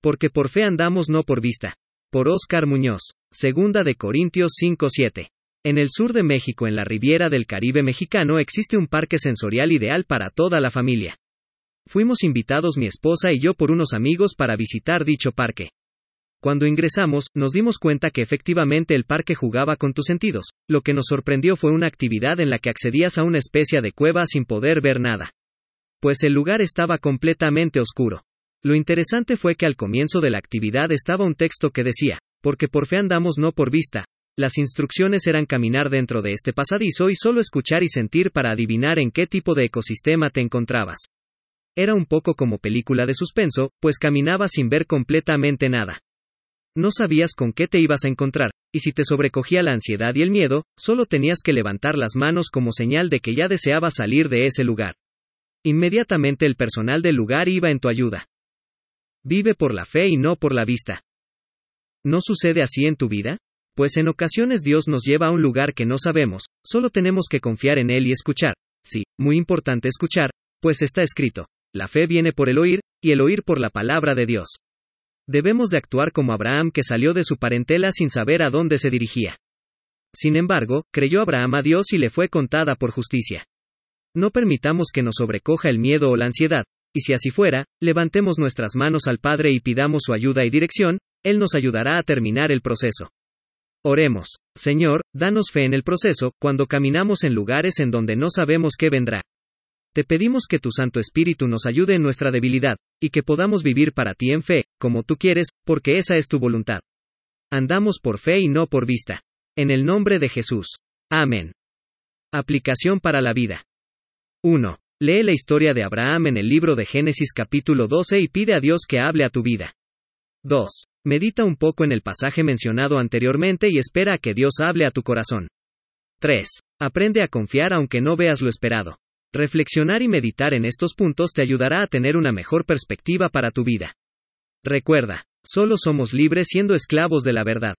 Porque por fe andamos no por vista. Por Oscar Muñoz. Segunda de Corintios 5:7. En el sur de México, en la Riviera del Caribe mexicano, existe un parque sensorial ideal para toda la familia. Fuimos invitados mi esposa y yo por unos amigos para visitar dicho parque. Cuando ingresamos, nos dimos cuenta que efectivamente el parque jugaba con tus sentidos. Lo que nos sorprendió fue una actividad en la que accedías a una especie de cueva sin poder ver nada. Pues el lugar estaba completamente oscuro. Lo interesante fue que al comienzo de la actividad estaba un texto que decía, porque por fe andamos no por vista. Las instrucciones eran caminar dentro de este pasadizo y solo escuchar y sentir para adivinar en qué tipo de ecosistema te encontrabas. Era un poco como película de suspenso, pues caminabas sin ver completamente nada. No sabías con qué te ibas a encontrar, y si te sobrecogía la ansiedad y el miedo, solo tenías que levantar las manos como señal de que ya deseabas salir de ese lugar. Inmediatamente el personal del lugar iba en tu ayuda. Vive por la fe y no por la vista. ¿No sucede así en tu vida? Pues en ocasiones Dios nos lleva a un lugar que no sabemos, solo tenemos que confiar en Él y escuchar. Sí, muy importante escuchar, pues está escrito, la fe viene por el oír, y el oír por la palabra de Dios. Debemos de actuar como Abraham que salió de su parentela sin saber a dónde se dirigía. Sin embargo, creyó Abraham a Dios y le fue contada por justicia. No permitamos que nos sobrecoja el miedo o la ansiedad, y si así fuera, levantemos nuestras manos al Padre y pidamos su ayuda y dirección, Él nos ayudará a terminar el proceso. Oremos, Señor, danos fe en el proceso, cuando caminamos en lugares en donde no sabemos qué vendrá. Te pedimos que tu Santo Espíritu nos ayude en nuestra debilidad, y que podamos vivir para ti en fe, como tú quieres, porque esa es tu voluntad. Andamos por fe y no por vista. En el nombre de Jesús. Amén. Aplicación para la vida. 1. Lee la historia de Abraham en el libro de Génesis capítulo 12 y pide a Dios que hable a tu vida. 2. Medita un poco en el pasaje mencionado anteriormente y espera a que Dios hable a tu corazón. 3. Aprende a confiar aunque no veas lo esperado. Reflexionar y meditar en estos puntos te ayudará a tener una mejor perspectiva para tu vida. Recuerda, solo somos libres siendo esclavos de la verdad.